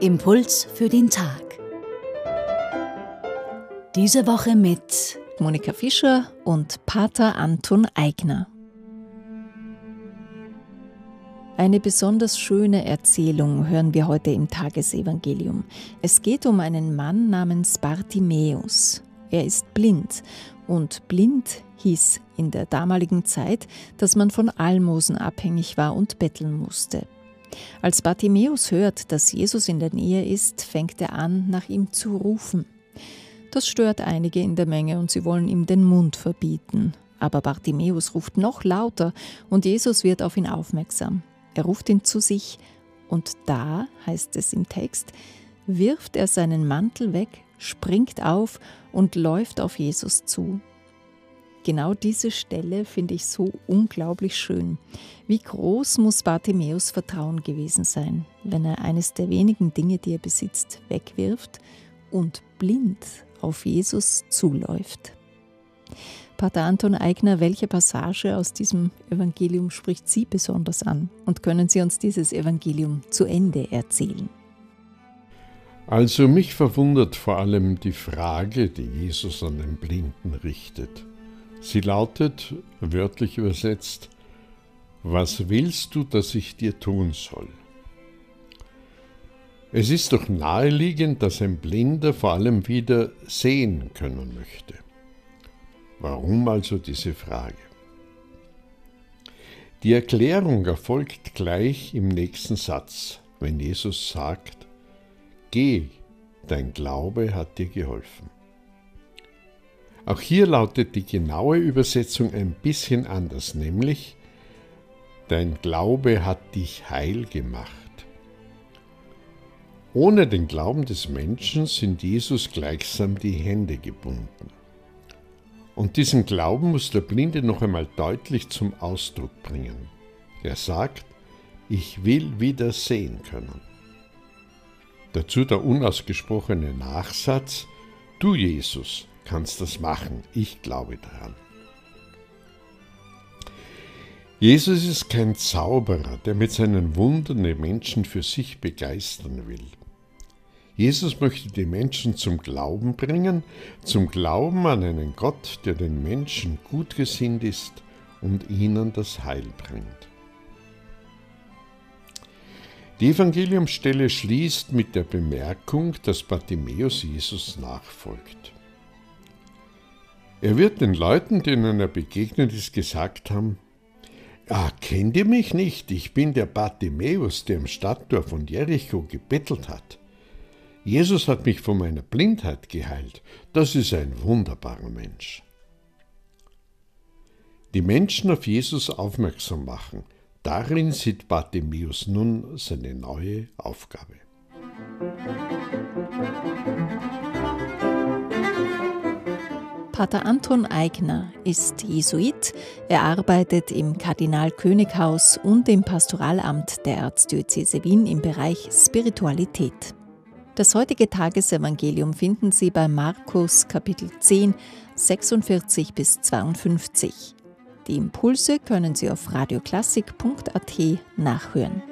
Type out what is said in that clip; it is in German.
Impuls für den Tag. Diese Woche mit Monika Fischer und Pater Anton Eigner. Eine besonders schöne Erzählung hören wir heute im Tagesevangelium. Es geht um einen Mann namens Bartimäus. Er ist blind und blind hieß in der damaligen Zeit, dass man von Almosen abhängig war und betteln musste. Als Bartimäus hört, dass Jesus in der Nähe ist, fängt er an, nach ihm zu rufen. Das stört einige in der Menge und sie wollen ihm den Mund verbieten. Aber Bartimäus ruft noch lauter und Jesus wird auf ihn aufmerksam. Er ruft ihn zu sich und da, heißt es im Text, wirft er seinen Mantel weg, springt auf und läuft auf Jesus zu. Genau diese Stelle finde ich so unglaublich schön. Wie groß muss Bartimäus Vertrauen gewesen sein, wenn er eines der wenigen Dinge, die er besitzt, wegwirft und blind auf Jesus zuläuft. Pater Anton Eigner, welche Passage aus diesem Evangelium spricht Sie besonders an? Und können Sie uns dieses Evangelium zu Ende erzählen? Also mich verwundert vor allem die Frage, die Jesus an den Blinden richtet. Sie lautet, wörtlich übersetzt, was willst du, dass ich dir tun soll? Es ist doch naheliegend, dass ein Blinder vor allem wieder sehen können möchte. Warum also diese Frage? Die Erklärung erfolgt gleich im nächsten Satz, wenn Jesus sagt, Geh, dein Glaube hat dir geholfen. Auch hier lautet die genaue Übersetzung ein bisschen anders, nämlich Dein Glaube hat dich heil gemacht. Ohne den Glauben des Menschen sind Jesus gleichsam die Hände gebunden. Und diesen Glauben muss der Blinde noch einmal deutlich zum Ausdruck bringen. Er sagt, ich will wieder sehen können. Dazu der unausgesprochene Nachsatz, du Jesus, kannst das machen. Ich glaube daran. Jesus ist kein Zauberer, der mit seinen Wundern die Menschen für sich begeistern will. Jesus möchte die Menschen zum Glauben bringen, zum Glauben an einen Gott, der den Menschen gut gesinnt ist und ihnen das Heil bringt. Die Evangeliumsstelle schließt mit der Bemerkung, dass Bartimäus Jesus nachfolgt. Er wird den Leuten, denen er begegnet ist, gesagt haben, Ah, kennt ihr mich nicht? Ich bin der Bartimäus, der im Stadttor von Jericho gebettelt hat. Jesus hat mich von meiner Blindheit geheilt. Das ist ein wunderbarer Mensch. Die Menschen auf Jesus aufmerksam machen, darin sieht Bartimäus nun seine neue Aufgabe. Pater Anton Eigner ist Jesuit. Er arbeitet im Kardinal-König-Haus und im Pastoralamt der Erzdiözese Wien im Bereich Spiritualität. Das heutige Tagesevangelium finden Sie bei Markus Kapitel 10, 46 bis 52. Die Impulse können Sie auf radioklassik.at nachhören.